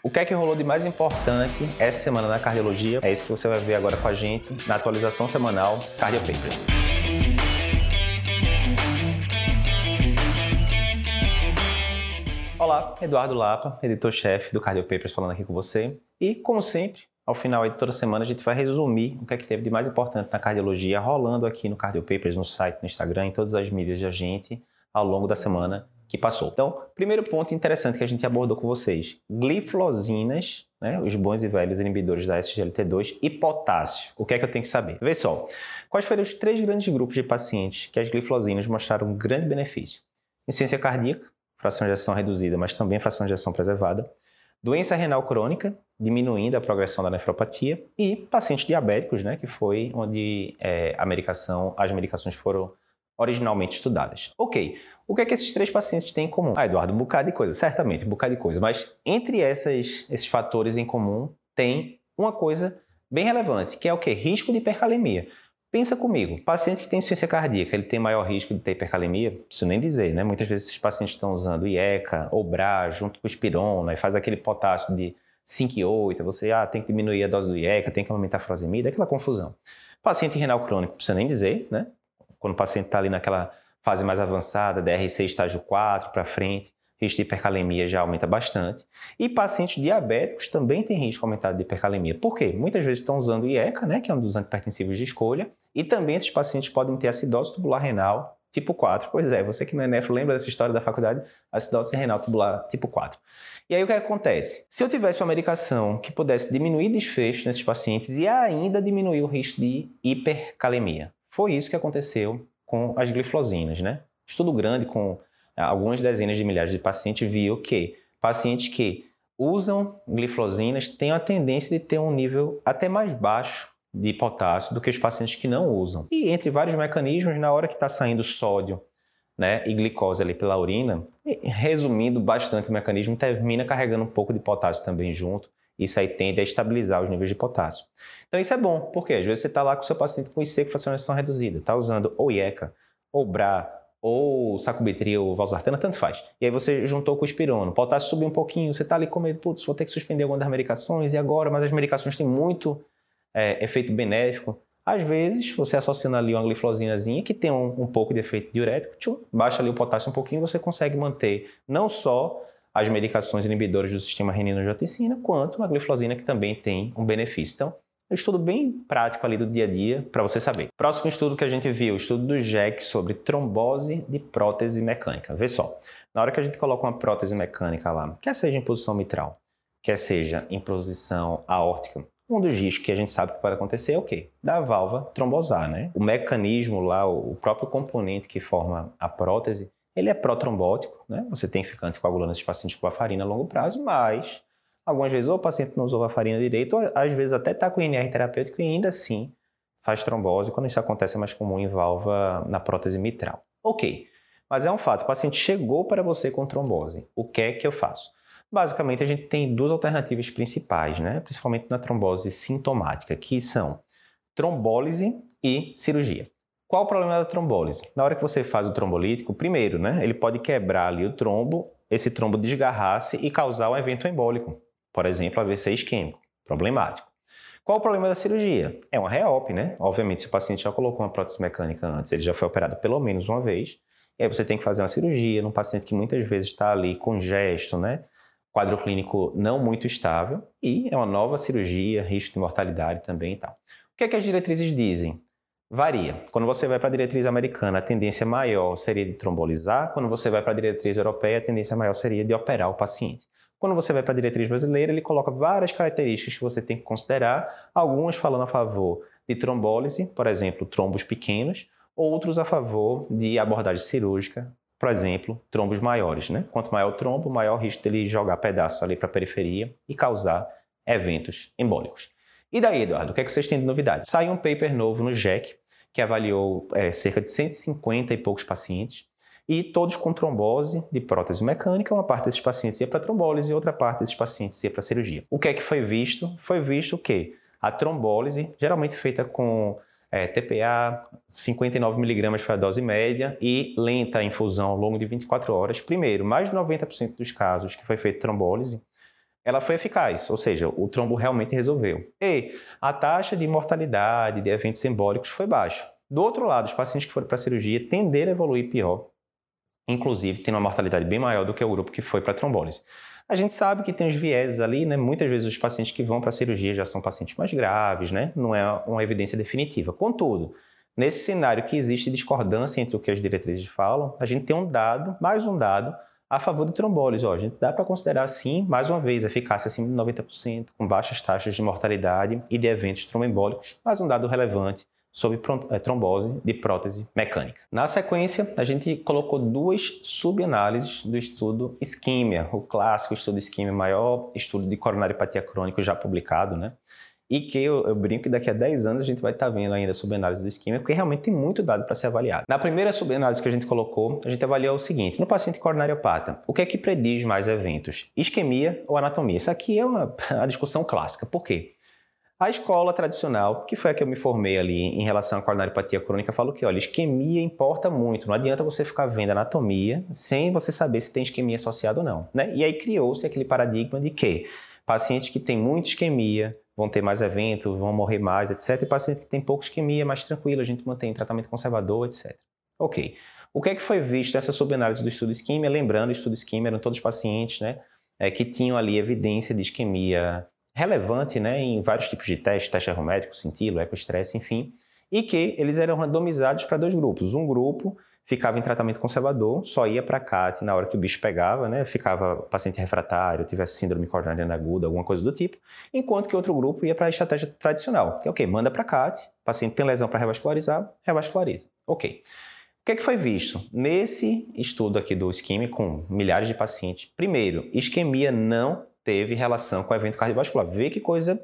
O que é que rolou de mais importante essa semana na cardiologia? É isso que você vai ver agora com a gente na atualização semanal Cardio Papers. Olá, Eduardo Lapa, editor-chefe do Cardio Papers, falando aqui com você. E, como sempre, ao final de toda semana a gente vai resumir o que é que teve de mais importante na cardiologia rolando aqui no Cardio Papers, no site, no Instagram, em todas as mídias de gente ao longo da semana que passou. Então, primeiro ponto interessante que a gente abordou com vocês: glifosinas, né, os bons e velhos inibidores da SGLT2 e potássio. O que é que eu tenho que saber? Vê só. Quais foram os três grandes grupos de pacientes que as glifosinas mostraram um grande benefício? Insuficiência cardíaca, fração de ejeção reduzida, mas também fração de ejeção preservada. Doença renal crônica, diminuindo a progressão da nefropatia. E pacientes diabéticos, né, que foi onde é, medicação, as medicações foram originalmente estudadas. Ok, o que é que esses três pacientes têm em comum? Ah, Eduardo, um bocado de coisa. Certamente, um bocado de coisa. Mas entre essas, esses fatores em comum, tem uma coisa bem relevante, que é o que? Risco de hipercalemia. Pensa comigo, paciente que tem insuficiência cardíaca, ele tem maior risco de ter hipercalemia? Preciso nem dizer, né? Muitas vezes esses pacientes estão usando IECA ou BRA junto com espirona e faz aquele potássio de 5 e 8, você ah, tem que diminuir a dose do IECA, tem que aumentar a furosemida, aquela confusão. Paciente renal crônico, precisa nem dizer, né? Quando o paciente está ali naquela fase mais avançada, DRC estágio 4 para frente, risco de hipercalemia já aumenta bastante. E pacientes diabéticos também têm risco aumentado de hipercalemia. Por quê? Muitas vezes estão usando IECA, né, que é um dos antipertensivos de escolha, e também esses pacientes podem ter acidose tubular renal tipo 4. Pois é, você que não é nefro lembra dessa história da faculdade? Acidose renal tubular tipo 4. E aí o que acontece? Se eu tivesse uma medicação que pudesse diminuir desfecho nesses pacientes e ainda diminuir o risco de hipercalemia, foi isso que aconteceu com as glifosinas, né? Estudo grande com ah, algumas dezenas de milhares de pacientes viu que pacientes que usam glifosinas têm a tendência de ter um nível até mais baixo de potássio do que os pacientes que não usam. E entre vários mecanismos, na hora que está saindo sódio né, e glicose ali pela urina, resumindo bastante o mecanismo, termina carregando um pouco de potássio também junto. Isso aí tende a estabilizar os níveis de potássio. Então isso é bom, porque às vezes você está lá com o seu paciente com IC com fracionação reduzida, está usando ou IECA, ou BRA, ou sacubitril, ou valsartana, tanto faz. E aí você juntou com o espirona, o potássio subiu um pouquinho, você está ali com medo, putz, vou ter que suspender alguma das medicações, e agora? Mas as medicações têm muito é, efeito benéfico. Às vezes, você associando ali uma glifosinazinha que tem um, um pouco de efeito diurético, tchum, baixa ali o potássio um pouquinho, você consegue manter não só as medicações inibidoras do sistema renina-angiotensina, quanto a glifosina que também tem um benefício. Então, é um estudo bem prático ali do dia a dia para você saber. Próximo estudo que a gente viu, o estudo do JEC sobre trombose de prótese mecânica. Vê só, na hora que a gente coloca uma prótese mecânica lá, quer seja em posição mitral, quer seja em posição aórtica, um dos riscos que a gente sabe que pode acontecer é o quê? Da válvula trombosar, né? O mecanismo lá, o próprio componente que forma a prótese, ele é protrombótico, né? Você tem que ficar anticoagulando esses pacientes com varfarina a longo prazo, mas algumas vezes ou o paciente não usou varfarina direito, ou às vezes até está com INR terapêutico e ainda assim faz trombose. Quando isso acontece é mais comum em válvula na prótese mitral. Ok, mas é um fato, o paciente chegou para você com trombose. O que é que eu faço? Basicamente, a gente tem duas alternativas principais, né? principalmente na trombose sintomática, que são trombólise e cirurgia. Qual o problema da trombólise? Na hora que você faz o trombolítico, primeiro, né, ele pode quebrar ali o trombo, esse trombo desgarrar-se e causar um evento embólico, por exemplo, AVC isquêmico, problemático. Qual o problema da cirurgia? É uma reop, né? Obviamente, se o paciente já colocou uma prótese mecânica antes, ele já foi operado pelo menos uma vez, e aí você tem que fazer uma cirurgia num paciente que muitas vezes está ali com gesto, né? quadro clínico não muito estável e é uma nova cirurgia, risco de mortalidade também e tal. O que é que as diretrizes dizem? Varia. Quando você vai para a diretriz americana, a tendência maior seria de trombolizar. Quando você vai para a diretriz europeia, a tendência maior seria de operar o paciente. Quando você vai para a diretriz brasileira, ele coloca várias características que você tem que considerar, algumas falando a favor de trombólise, por exemplo, trombos pequenos, outros a favor de abordagem cirúrgica, por exemplo, trombos maiores. Né? Quanto maior o trombo, maior o risco dele jogar pedaços ali para a periferia e causar eventos embólicos. E daí, Eduardo, o que, é que vocês têm de novidade? Saiu um paper novo no JEC, que avaliou é, cerca de 150 e poucos pacientes, e todos com trombose de prótese mecânica. Uma parte desses pacientes ia para trombólise e outra parte desses pacientes ia para cirurgia. O que é que foi visto? Foi visto que a trombólise, geralmente feita com é, TPA, 59mg foi a dose média e lenta infusão ao longo de 24 horas. Primeiro, mais de 90% dos casos que foi feita trombólise, ela foi eficaz, ou seja, o trombo realmente resolveu. E a taxa de mortalidade de eventos embólicos foi baixa. Do outro lado, os pacientes que foram para a cirurgia tenderam a evoluir pior, inclusive tendo uma mortalidade bem maior do que o grupo que foi para a trombólise. A gente sabe que tem os vieses ali, né? Muitas vezes os pacientes que vão para a cirurgia já são pacientes mais graves, né? Não é uma evidência definitiva. Contudo, nesse cenário que existe discordância entre o que as diretrizes falam, a gente tem um dado, mais um dado, a favor de trombólise. Ó, a gente dá para considerar, sim, mais uma vez, eficácia acima de 90%, com baixas taxas de mortalidade e de eventos tromboembólicos, mais um dado relevante sobre eh, trombose de prótese mecânica. Na sequência, a gente colocou duas subanálises do estudo isquímia, o clássico estudo isquímia, maior estudo de coronariopatia crônica já publicado, né? E que eu, eu, brinco que daqui a 10 anos a gente vai estar tá vendo ainda a subanálise do isquemia, porque realmente tem muito dado para ser avaliado. Na primeira subanálise que a gente colocou, a gente avaliou o seguinte: no paciente coronariopata, o que é que prediz mais eventos? Isquemia ou anatomia? Isso aqui é uma, uma discussão clássica. Por quê? A escola tradicional, que foi a que eu me formei ali em relação à coronariopatia crônica, falou que, olha, isquemia importa muito. Não adianta você ficar vendo anatomia sem você saber se tem isquemia associada ou não. Né? E aí criou-se aquele paradigma de que pacientes que têm muita isquemia, vão ter mais eventos, vão morrer mais, etc. E paciente que tem pouca isquemia, mais tranquilo, a gente mantém tratamento conservador, etc. Ok. O que é que foi visto nessa subanálise do estudo isquemia? Lembrando, o estudo isquemia eram todos pacientes né, é, que tinham ali evidência de isquemia relevante né, em vários tipos de testes, teste aerométrico, cintilo, ecoestresse, enfim, e que eles eram randomizados para dois grupos. Um grupo ficava em tratamento conservador, só ia para CAT na hora que o bicho pegava, né? Ficava paciente refratário, tivesse síndrome coronariana aguda, alguma coisa do tipo, enquanto que outro grupo ia para a estratégia tradicional, que é o okay, manda para CAT, paciente tem lesão para revascularizar, revasculariza. Ok. O que, é que foi visto? Nesse estudo aqui do isquemia com milhares de pacientes, primeiro, isquemia não teve relação com evento cardiovascular. Vê que coisa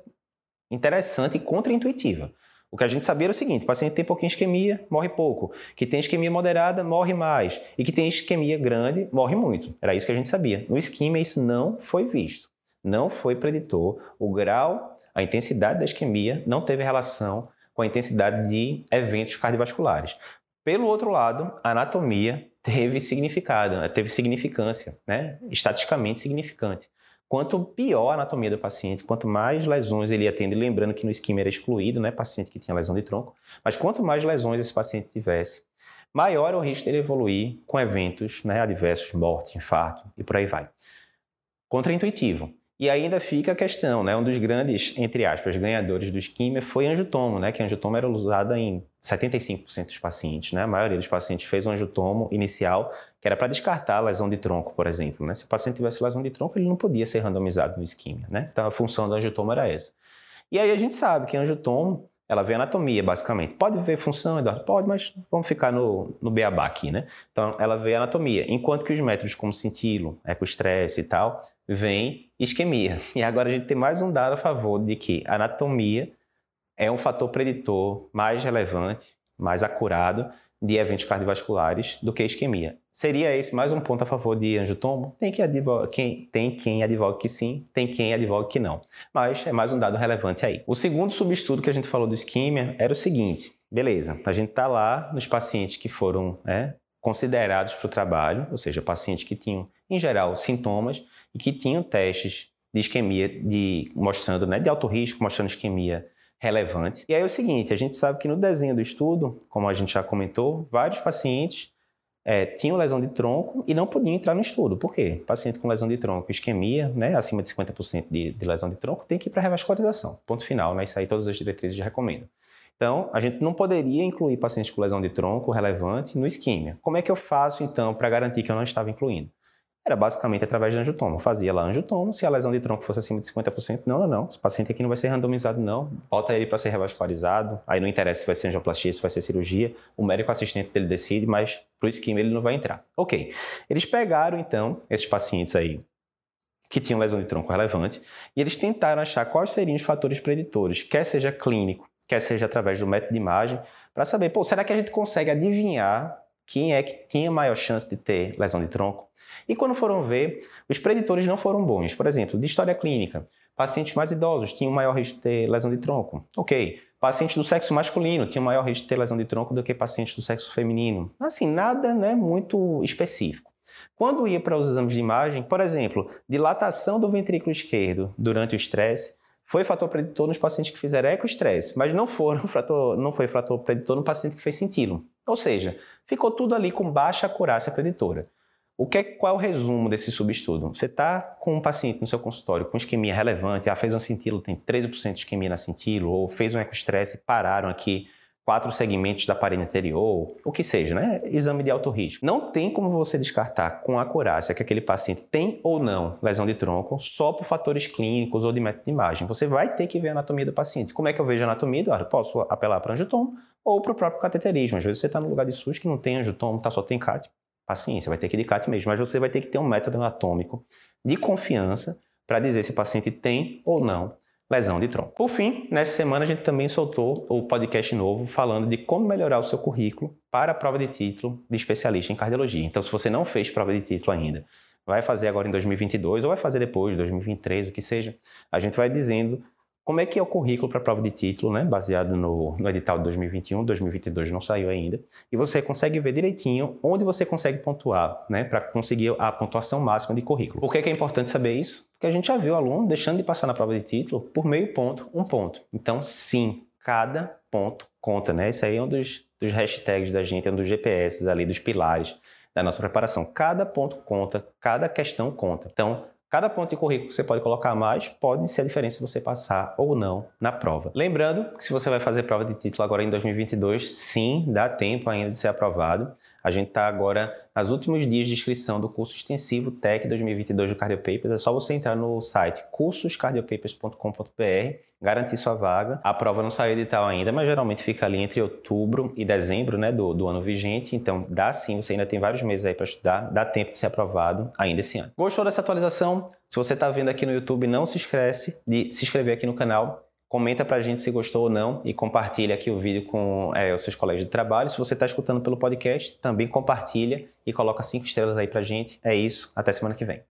interessante e contraintuitiva. O que a gente sabia era o seguinte: o paciente tem pouquinha isquemia, morre pouco. Que tem isquemia moderada, morre mais. E que tem isquemia grande, morre muito. Era isso que a gente sabia. No isquemia, isso não foi visto. Não foi preditor. O grau, a intensidade da isquemia não teve relação com a intensidade de eventos cardiovasculares. Pelo outro lado, a anatomia teve significado, teve significância, né? estatisticamente significante. Quanto pior a anatomia do paciente, quanto mais lesões ele atende, lembrando que no esquema era excluído, né, paciente que tinha lesão de tronco, mas quanto mais lesões esse paciente tivesse, maior é o risco dele evoluir com eventos né, adversos, morte, infarto e por aí vai. Contraintuitivo. E ainda fica a questão, né? Um dos grandes, entre aspas, ganhadores do isquemia foi angiotomo, né? Que angiotomo era usada em 75% dos pacientes, né? A maioria dos pacientes fez um angiotomo inicial, que era para descartar a lesão de tronco, por exemplo, né? Se o paciente tivesse lesão de tronco, ele não podia ser randomizado no isquemia, né? Então a função do angiotomo era essa. E aí a gente sabe que angiotomo, ela vê anatomia, basicamente. Pode ver função, Eduardo? Pode, mas vamos ficar no, no beabá aqui, né? Então, ela vê anatomia. Enquanto que os métodos como cintilo, ecoestresse e tal, vem isquemia. E agora a gente tem mais um dado a favor de que a anatomia é um fator preditor mais relevante, mais acurado de eventos cardiovasculares do que isquemia. Seria esse mais um ponto a favor de angiotomo? Tem, que quem, tem quem advoga que sim, tem quem advoga que não. Mas é mais um dado relevante aí. O segundo subestudo que a gente falou do isquemia era o seguinte, beleza, a gente está lá nos pacientes que foram né, considerados para o trabalho, ou seja, pacientes que tinham, em geral, sintomas, e que tinham testes de isquemia de, mostrando, né, de alto risco, mostrando isquemia relevante. E aí é o seguinte, a gente sabe que no desenho do estudo, como a gente já comentou, vários pacientes é, tinham lesão de tronco e não podiam entrar no estudo. Por quê? Paciente com lesão de tronco, isquemia, né, acima de 50% de, de lesão de tronco, tem que ir para revascularização. Ponto final, né? Isso aí todas as diretrizes já recomendam. Então, a gente não poderia incluir pacientes com lesão de tronco relevante no isquemia. Como é que eu faço, então, para garantir que eu não estava incluindo? Era basicamente através de angiotomo. Fazia lá angiotomo, se a lesão de tronco fosse acima de 50%, não, não, não. Esse paciente aqui não vai ser randomizado, não. Bota ele para ser revascularizado. Aí não interessa se vai ser angioplastia, se vai ser cirurgia. O médico assistente dele decide, mas pro esquema ele não vai entrar. Ok. Eles pegaram, então, esses pacientes aí que tinham lesão de tronco relevante e eles tentaram achar quais seriam os fatores preditores, quer seja clínico, quer seja através do método de imagem, para saber, pô, será que a gente consegue adivinhar quem é que tinha maior chance de ter lesão de tronco? E quando foram ver, os preditores não foram bons. Por exemplo, de história clínica, pacientes mais idosos tinham maior risco de ter lesão de tronco. Ok. Pacientes do sexo masculino tinham maior risco de ter lesão de tronco do que pacientes do sexo feminino. Assim, nada né, muito específico. Quando ia para os exames de imagem, por exemplo, dilatação do ventrículo esquerdo durante o estresse, foi fator preditor nos pacientes que fizeram ecoestresse, mas não, foram fator, não foi fator preditor no paciente que fez cintilo. Ou seja, ficou tudo ali com baixa acurácia preditora. O que é, qual é o resumo desse subestudo? Você está com um paciente no seu consultório com isquemia relevante, ah, fez um cintilo, tem 13% de isquemia na cintilo, ou fez um ecoestresse, pararam aqui quatro segmentos da parede anterior, o que seja, né? Exame de alto risco. Não tem como você descartar com acurácia que aquele paciente tem ou não lesão de tronco só por fatores clínicos ou de método de imagem. Você vai ter que ver a anatomia do paciente. Como é que eu vejo a anatomia, Eduardo? Posso apelar para angiotomo ou para o próprio cateterismo. Às vezes você está no lugar de SUS que não tem angiotomo, tá, só tem CAT. Paciência, vai ter que ir de CAT mesmo. Mas você vai ter que ter um método anatômico de confiança para dizer se o paciente tem ou não lesão de tronco. Por fim, nessa semana a gente também soltou o podcast novo falando de como melhorar o seu currículo para a prova de título de especialista em cardiologia. Então, se você não fez prova de título ainda, vai fazer agora em 2022 ou vai fazer depois, 2023, o que seja, a gente vai dizendo como é que é o currículo para a prova de título, né? baseado no, no edital de 2021, 2022 não saiu ainda, e você consegue ver direitinho onde você consegue pontuar, né? para conseguir a pontuação máxima de currículo. Por que, que é importante saber isso? Porque a gente já viu aluno deixando de passar na prova de título por meio ponto, um ponto. Então, sim, cada ponto conta, né? Isso aí é um dos, dos hashtags da gente, é um dos GPS ali, dos pilares da nossa preparação. Cada ponto conta, cada questão conta. Então, Cada ponto de currículo que você pode colocar mais pode ser a diferença você passar ou não na prova. Lembrando que se você vai fazer prova de título agora em 2022, sim, dá tempo ainda de ser aprovado. A gente está agora nos últimos dias de inscrição do curso extensivo TEC 2022 do Cardiopapers. É só você entrar no site cursoscardiopapers.com.br garantir sua vaga. A prova não saiu edital ainda, mas geralmente fica ali entre outubro e dezembro né, do, do ano vigente. Então dá sim, você ainda tem vários meses aí para estudar, dá tempo de ser aprovado ainda esse ano. Gostou dessa atualização? Se você está vendo aqui no YouTube, não se esquece de se inscrever aqui no canal. Comenta pra gente se gostou ou não e compartilha aqui o vídeo com é, os seus colegas de trabalho. Se você está escutando pelo podcast, também compartilha e coloca cinco estrelas aí pra gente. É isso, até semana que vem.